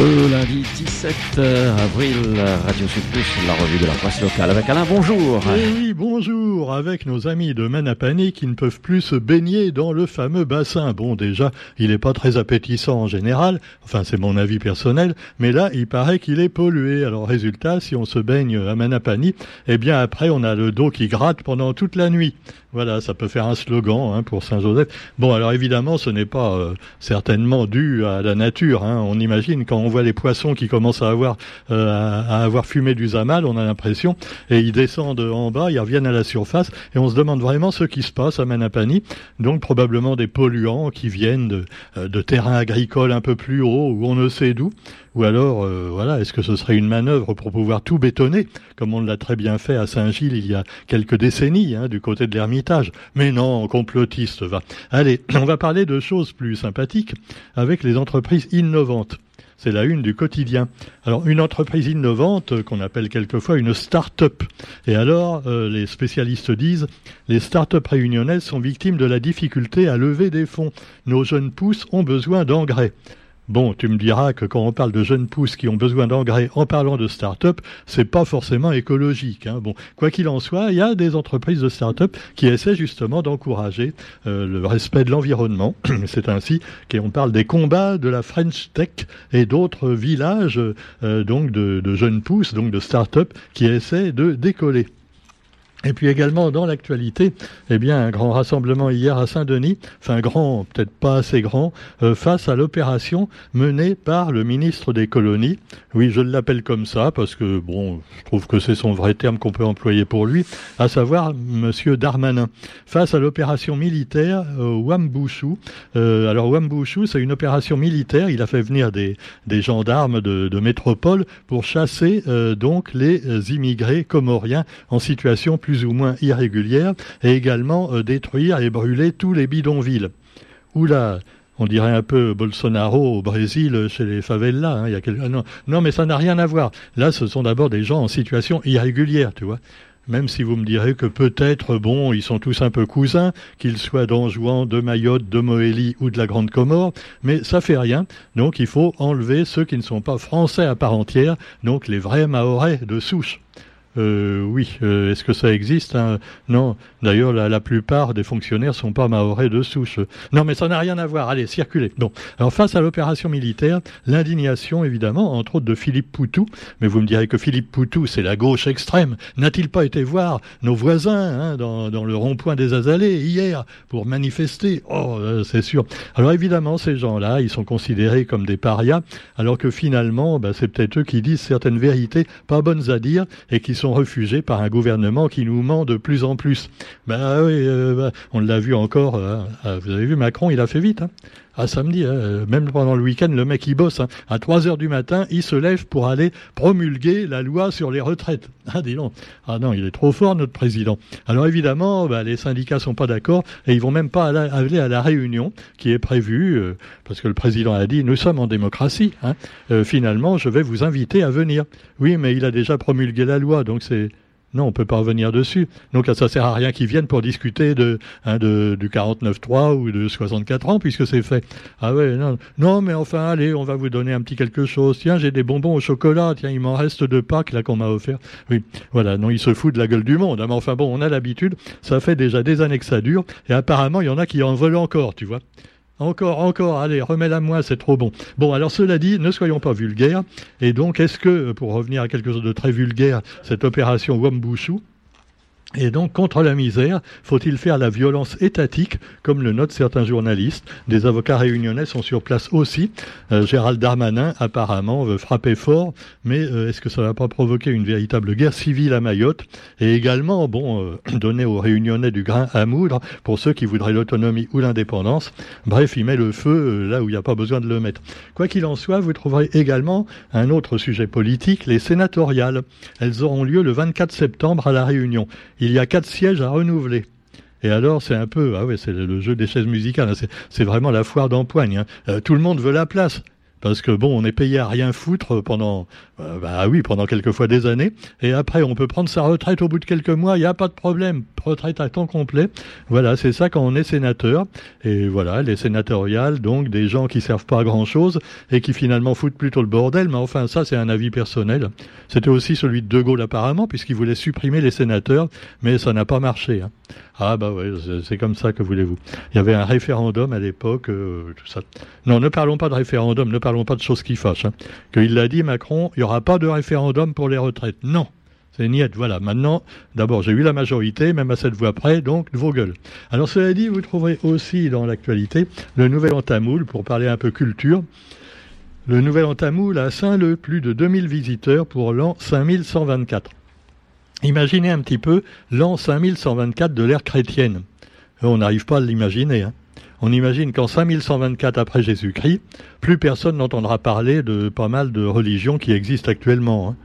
Le lundi 17 avril, Radio Sud Plus, la revue de la presse locale avec Alain, bonjour. Eh oui, bonjour, avec nos amis de Manapani qui ne peuvent plus se baigner dans le fameux bassin. Bon, déjà, il n'est pas très appétissant en général, enfin c'est mon avis personnel, mais là, il paraît qu'il est pollué. Alors résultat, si on se baigne à Manapani, eh bien après, on a le dos qui gratte pendant toute la nuit. Voilà, ça peut faire un slogan hein, pour Saint-Joseph. Bon, alors évidemment, ce n'est pas euh, certainement dû à la nature. Hein. On imagine quand on voit les poissons qui commencent à avoir euh, à, avoir fumé du zamal, on a l'impression, et ils descendent en bas, ils reviennent à la surface, et on se demande vraiment ce qui se passe à Manapani. Donc probablement des polluants qui viennent de, euh, terrains agricoles un peu plus haut, ou on ne sait d'où. Ou alors, voilà, est-ce que ce serait une manœuvre pour pouvoir tout bétonner, comme on l'a très bien fait à Saint-Gilles il y a quelques décennies, hein, du côté de l'ermite mais non, complotiste va. Allez, on va parler de choses plus sympathiques avec les entreprises innovantes. C'est la une du quotidien. Alors, une entreprise innovante qu'on appelle quelquefois une start-up. Et alors, euh, les spécialistes disent, les start-up réunionnaises sont victimes de la difficulté à lever des fonds. Nos jeunes pousses ont besoin d'engrais. Bon, tu me diras que quand on parle de jeunes pousses qui ont besoin d'engrais en parlant de start-up, c'est pas forcément écologique. Hein. Bon, quoi qu'il en soit, il y a des entreprises de start-up qui essaient justement d'encourager euh, le respect de l'environnement. c'est ainsi qu'on parle des combats de la French Tech et d'autres villages euh, donc de, de jeunes pousses, donc de start-up qui essaient de décoller. Et puis également dans l'actualité, eh bien un grand rassemblement hier à Saint-Denis, enfin grand, peut-être pas assez grand, euh, face à l'opération menée par le ministre des colonies. Oui, je l'appelle comme ça parce que bon, je trouve que c'est son vrai terme qu'on peut employer pour lui, à savoir Monsieur Darmanin. Face à l'opération militaire euh. Euh, alors Wambushu, c'est une opération militaire. Il a fait venir des, des gendarmes de, de métropole pour chasser euh, donc les immigrés comoriens en situation plus plus ou moins irrégulière, et également euh, détruire et brûler tous les bidonvilles. Oula, on dirait un peu Bolsonaro au Brésil chez les favelas. Hein, il y a quelques... non, non, mais ça n'a rien à voir. Là, ce sont d'abord des gens en situation irrégulière, tu vois. Même si vous me direz que peut-être, bon, ils sont tous un peu cousins, qu'ils soient d'Anjouan, de Mayotte, de Moélie ou de la Grande Comore, mais ça fait rien. Donc il faut enlever ceux qui ne sont pas français à part entière, donc les vrais Mahorais de souche. Euh, oui, euh, est-ce que ça existe hein? Non. D'ailleurs, la, plupart des fonctionnaires sont pas maorais de souche. Non, mais ça n'a rien à voir. Allez, circulez. Bon. Alors, face à l'opération militaire, l'indignation, évidemment, entre autres de Philippe Poutou. Mais vous me direz que Philippe Poutou, c'est la gauche extrême. N'a-t-il pas été voir nos voisins hein, dans, dans, le rond-point des Azalées hier pour manifester? Oh, euh, c'est sûr. Alors, évidemment, ces gens-là, ils sont considérés comme des parias, alors que finalement, bah, c'est peut-être eux qui disent certaines vérités pas bonnes à dire et qui sont refusés par un gouvernement qui nous ment de plus en plus. Ben oui, euh, bah, on l'a vu encore. Hein. Ah, vous avez vu Macron, il a fait vite. Hein. À samedi, hein, même pendant le week-end, le mec il bosse. Hein. À 3 heures du matin, il se lève pour aller promulguer la loi sur les retraites. Ah, dis donc. Ah non, il est trop fort, notre président. Alors évidemment, bah, les syndicats sont pas d'accord et ils vont même pas aller à la réunion qui est prévue, euh, parce que le président a dit, nous sommes en démocratie. Hein. Euh, finalement, je vais vous inviter à venir. Oui, mais il a déjà promulgué la loi, donc c'est non, on peut pas revenir dessus. Donc ça sert à rien qu'ils viennent pour discuter de, hein, de du 49.3 ou de 64 ans puisque c'est fait. Ah ouais, non, non, mais enfin allez, on va vous donner un petit quelque chose. Tiens, j'ai des bonbons au chocolat. Tiens, il m'en reste deux packs là qu'on m'a offert. Oui, voilà. Non, ils se foutent de la gueule du monde. mais enfin bon, on a l'habitude. Ça fait déjà des années que ça dure et apparemment il y en a qui en veulent encore, tu vois. Encore, encore, allez, remets-la moi, c'est trop bon. Bon, alors cela dit, ne soyons pas vulgaires. Et donc, est-ce que, pour revenir à quelque chose de très vulgaire, cette opération Wambushu, et donc, contre la misère, faut-il faire la violence étatique, comme le notent certains journalistes Des avocats réunionnais sont sur place aussi. Euh, Gérald Darmanin, apparemment, veut frapper fort, mais euh, est-ce que ça va pas provoquer une véritable guerre civile à Mayotte? Et également, bon, euh, donner aux réunionnais du grain à moudre pour ceux qui voudraient l'autonomie ou l'indépendance. Bref, il met le feu là où il n'y a pas besoin de le mettre. Quoi qu'il en soit, vous trouverez également un autre sujet politique, les sénatoriales. Elles auront lieu le 24 septembre à La Réunion il y a quatre sièges à renouveler. Et alors, c'est un peu, ah ouais, c'est le jeu des chaises musicales. Hein. C'est vraiment la foire d'empoigne. Hein. Euh, tout le monde veut la place. parce que bon, on est payé à rien foutre pendant, euh, bah oui, pendant quelquefois des années, et après on peut prendre sa retraite au bout de quelques mois, il n'y a pas de problème, retraite à temps complet. Voilà, c'est ça quand on est sénateur, et voilà, les sénatoriales, donc des gens qui servent pas à grand chose et qui finalement foutent plutôt le bordel, mais enfin ça c'est un avis personnel. C'était aussi celui de De Gaulle apparemment, puisqu'il voulait supprimer les sénateurs, mais ça n'a pas marché. Hein. Ah bah ouais, c'est comme ça que voulez-vous. Il y avait un référendum à l'époque, euh, tout ça. Non, ne parlons pas de référendum, ne parlons pas de choses qui fâchent. Hein. Qu'il l'a dit Macron, il n'y aura pas de référendum pour les retraites. Non, c'est niette, voilà. Maintenant, d'abord, j'ai eu la majorité, même à cette voix près, donc vos gueules. Alors, cela dit, vous trouverez aussi dans l'actualité le nouvel entamoul, pour parler un peu culture. Le nouvel entamoul a Saint-Leu, plus de 2000 visiteurs pour l'an 5124. Imaginez un petit peu l'an 5124 de l'ère chrétienne. On n'arrive pas à l'imaginer. Hein. On imagine qu'en 5124 après Jésus-Christ, plus personne n'entendra parler de pas mal de religions qui existent actuellement. Hein.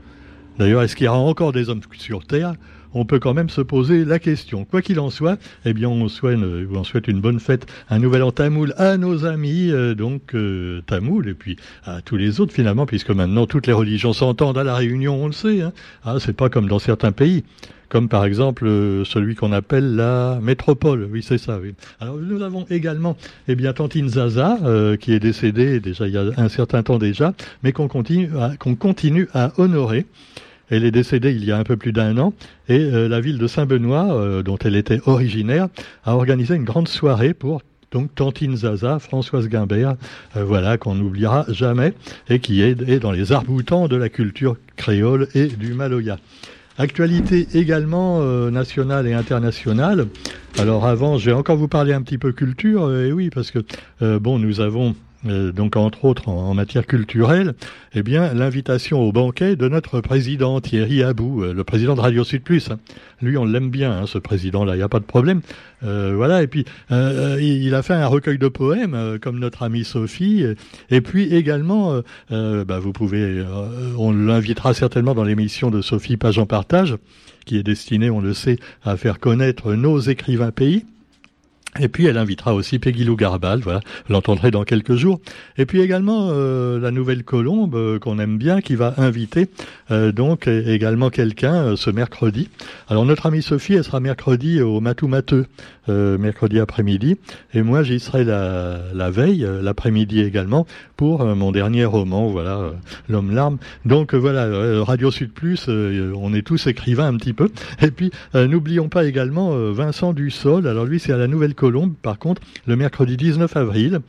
D'ailleurs, est-ce qu'il y aura encore des hommes sur Terre? On peut quand même se poser la question. Quoi qu'il en soit, eh bien, on souhaite, souhaite une bonne fête, un nouvel an tamoul à nos amis, euh, donc euh, tamoul, et puis à tous les autres finalement, puisque maintenant toutes les religions s'entendent à la Réunion, on le sait. Hein. Ah, c'est pas comme dans certains pays comme par exemple euh, celui qu'on appelle la métropole. Oui, c'est ça. Oui. Alors nous avons également, eh bien, Tantine Zaza, qui est décédée déjà il y a un certain temps déjà, mais qu'on continue qu'on continue à honorer. Elle est décédée il y a un peu plus d'un an et euh, la ville de Saint-Benoît, euh, dont elle était originaire, a organisé une grande soirée pour donc Tantine Zaza, Françoise Guimbert, euh, voilà qu'on n'oubliera jamais et qui est, est, dans les arboutants de la culture créole et du Maloya. Actualité également nationale et internationale. Alors avant, je vais encore vous parler un petit peu culture, et oui, parce que bon, nous avons euh, donc entre autres en, matière culturelle, eh bien l'invitation au banquet de notre président Thierry Abou, euh, le président de Radio Sud Plus. Hein. Lui, on l'aime bien, hein, ce président-là, il n'y a pas de problème. Euh, voilà, et puis il a fait un recueil de poèmes comme notre amie Sophie, et puis également, bah, vous pouvez, on l'invitera certainement dans l'émission de Sophie Page en partage, qui est destinée, on le sait, à faire connaître nos écrivains pays. Et puis elle invitera aussi Peggy Lou Garbal, voilà, l'entendrez dans quelques jours. Et puis également euh, la nouvelle colombe euh, qu'on aime bien, qui va inviter euh, donc également quelqu'un ce mercredi. Alors notre amie Sophie, elle sera mercredi au Matou Mateux, mercredi après-midi, et moi j'y serai la, la veille, l'après-midi également, pour mon dernier roman, voilà, L'homme larme. Donc voilà, Radio Sud Plus, on est tous écrivains un petit peu. Et puis n'oublions pas également Vincent Dussol. Alors lui c'est à la nouvelle colombe par contre, le mercredi 19 avril,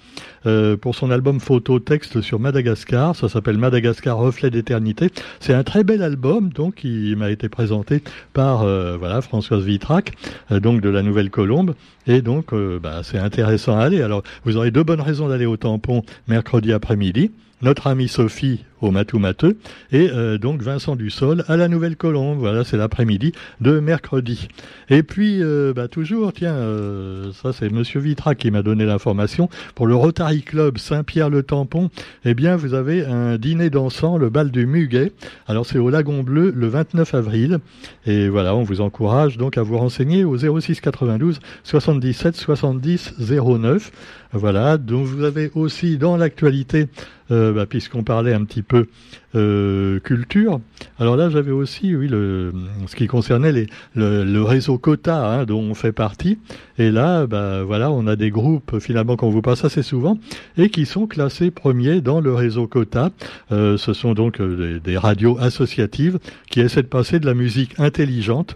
euh, pour son album photo texte sur Madagascar. Ça s'appelle Madagascar Reflet d'éternité. C'est un très bel album, donc qui m'a été présenté par euh, voilà Françoise Vitrac, euh, donc de la Nouvelle Colombe. Et donc, bah, c'est intéressant à aller. Alors, vous aurez deux bonnes raisons d'aller au tampon mercredi après-midi notre amie Sophie au Matou Mateux et euh, donc Vincent Dussol à la Nouvelle Colombe. Voilà, c'est l'après-midi de mercredi. Et puis, euh, bah, toujours, tiens, euh, ça c'est Monsieur Vitra qui m'a donné l'information pour le Rotary Club Saint-Pierre-le-Tampon. Eh bien, vous avez un dîner dansant, le bal du Muguet. Alors c'est au Lagon Bleu le 29 avril. Et voilà, on vous encourage donc à vous renseigner au 06 92 77 70 09. Voilà, donc vous avez aussi dans l'actualité, euh, bah, puisqu'on parlait un petit peu euh, culture, alors là j'avais aussi, oui, ce qui concernait le, réseau Cota hein, dont on fait partie, et là, bah, voilà, on a des groupes finalement qu'on vous passe assez souvent et qui sont classés premiers dans le réseau Cota. Euh, ce sont donc des radios associatives qui essaient de passer de la musique intelligente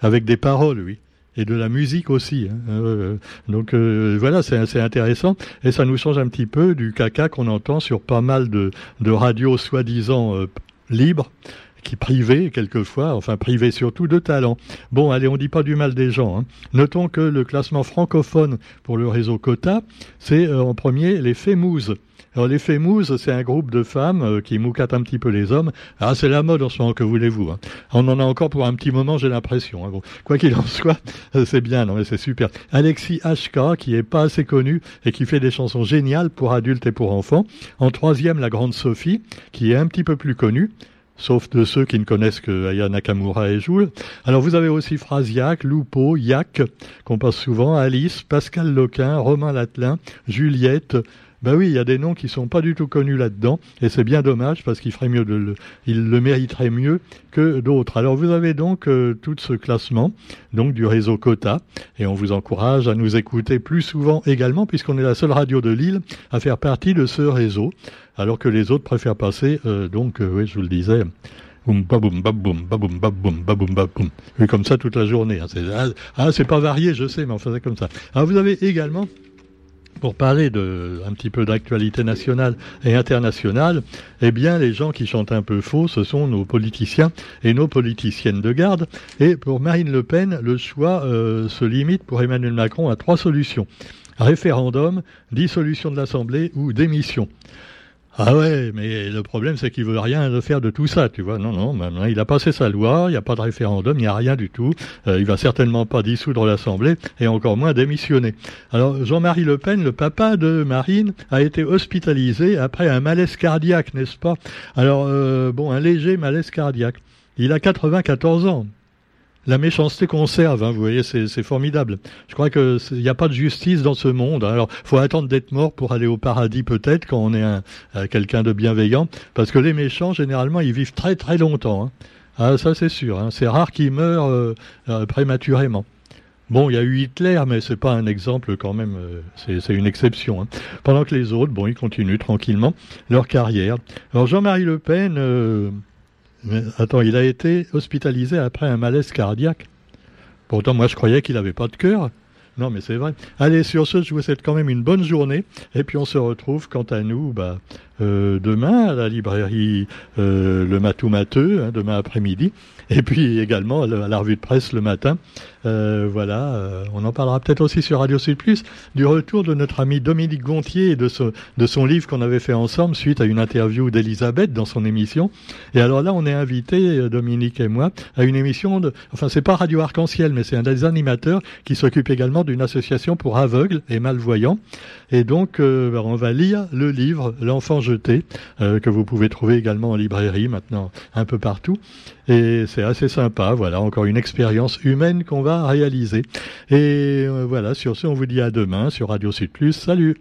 avec des paroles, oui et de la musique aussi. Hein. Euh, donc euh, voilà, c'est intéressant et ça nous change un petit peu du caca qu'on entend sur pas mal de, de radios soi-disant euh, libres qui privées quelquefois, enfin privées surtout de talent. Bon, allez, on dit pas du mal des gens. Hein. Notons que le classement francophone pour le réseau Cota, c'est en premier les Fémouses. Alors les Fémouses, c'est un groupe de femmes euh, qui moucatent un petit peu les hommes. Ah, c'est la mode en ce moment, que voulez-vous hein. On en a encore pour un petit moment, j'ai l'impression. Hein. Quoi qu'il en soit, euh, c'est bien, non mais c'est super. Alexis HK, qui est pas assez connu et qui fait des chansons géniales pour adultes et pour enfants. En troisième, la grande Sophie, qui est un petit peu plus connue sauf de ceux qui ne connaissent que Aya Nakamura et Joule. Alors vous avez aussi Frasiac, Lupo, Yak, qu'on passe souvent, Alice, Pascal Loquin, Romain Latelin, Juliette, Ben oui, il y a des noms qui sont pas du tout connus là-dedans, et c'est bien dommage parce qu'il ferait mieux de le, il le mériterait mieux que d'autres. Alors vous avez donc euh, tout ce classement, donc du réseau Cota, et on vous encourage à nous écouter plus souvent également, puisqu'on est la seule radio de Lille à faire partie de ce réseau, alors que les autres préfèrent passer, euh, donc, euh, oui, je vous le disais, boum baboum baboum baboum baboum baboum baboum. Oui, comme ça toute la journée. Hein. Ah, ah, c'est pas varié, je sais, mais on faisait comme ça. Alors vous avez également pour parler un petit peu d'actualité nationale et internationale, eh bien les gens qui chantent un peu faux, ce sont nos politiciens et nos politiciennes de garde. Et pour Marine Le Pen, le choix euh, se limite pour Emmanuel Macron à trois solutions référendum, dissolution de l'Assemblée ou démission. Ah ouais, mais le problème c'est qu'il veut rien faire de tout ça, tu vois. Non, non, maintenant il a passé sa loi, il n'y a pas de référendum, il n'y a rien du tout. Euh, il va certainement pas dissoudre l'Assemblée et encore moins démissionner. Alors Jean-Marie Le Pen, le papa de Marine, a été hospitalisé après un malaise cardiaque, n'est-ce pas? Alors euh, bon, un léger malaise cardiaque. Il a 94 ans la méchanceté conserve, hein, vous voyez, c'est formidable. Je crois qu'il n'y a pas de justice dans ce monde. Hein. Alors, faut attendre d'être mort pour aller au paradis peut-être quand on est euh, quelqu'un de bienveillant, parce que les méchants, généralement, ils vivent très très longtemps. Hein. Ah, ça c'est sûr. Hein. C'est rare qu'ils meurent euh, euh, prématurément. Bon, il y a eu Hitler, mais c'est pas un exemple quand même. c'est une exception. Hein. Pendant que les autres, bon, ils continuent tranquillement leur carrière. Alors Jean-Marie Le Pen attends, il a été hospitalisé après un malaise cardiaque. Pourtant, moi, je croyais qu'il n'avait pas de cœur. Non, mais c'est vrai. Allez, sur ce, je vous souhaite quand même une bonne journée. Et puis, on se retrouve, quant à nous, bah, euh, demain à la librairie euh, Le Matou Mateux, hein, demain après-midi. Et puis également à la, revue de presse le matin. Euh, voilà, euh, on en parlera peut-être aussi sur Radio Sud Plus du retour de notre ami Dominique Gontier et de, de son livre qu'on avait fait ensemble suite à une interview d'Elisabeth dans son émission. Et alors là, on est invité, euh, Dominique et moi, à une émission de, enfin c'est pas Radio Arc-en-Ciel, mais c'est un des animateurs qui s'occupe également d'une association pour aveugles et malvoyants. Et donc, ben, on va lire le livre L'enfant jeté, que vous pouvez trouver également en librairie maintenant un peu partout. Et c'est assez sympa, voilà, encore une expérience humaine qu'on va réaliser. Et euh, voilà, sur ce, on vous dit à demain sur Radio Sud Plus. Salut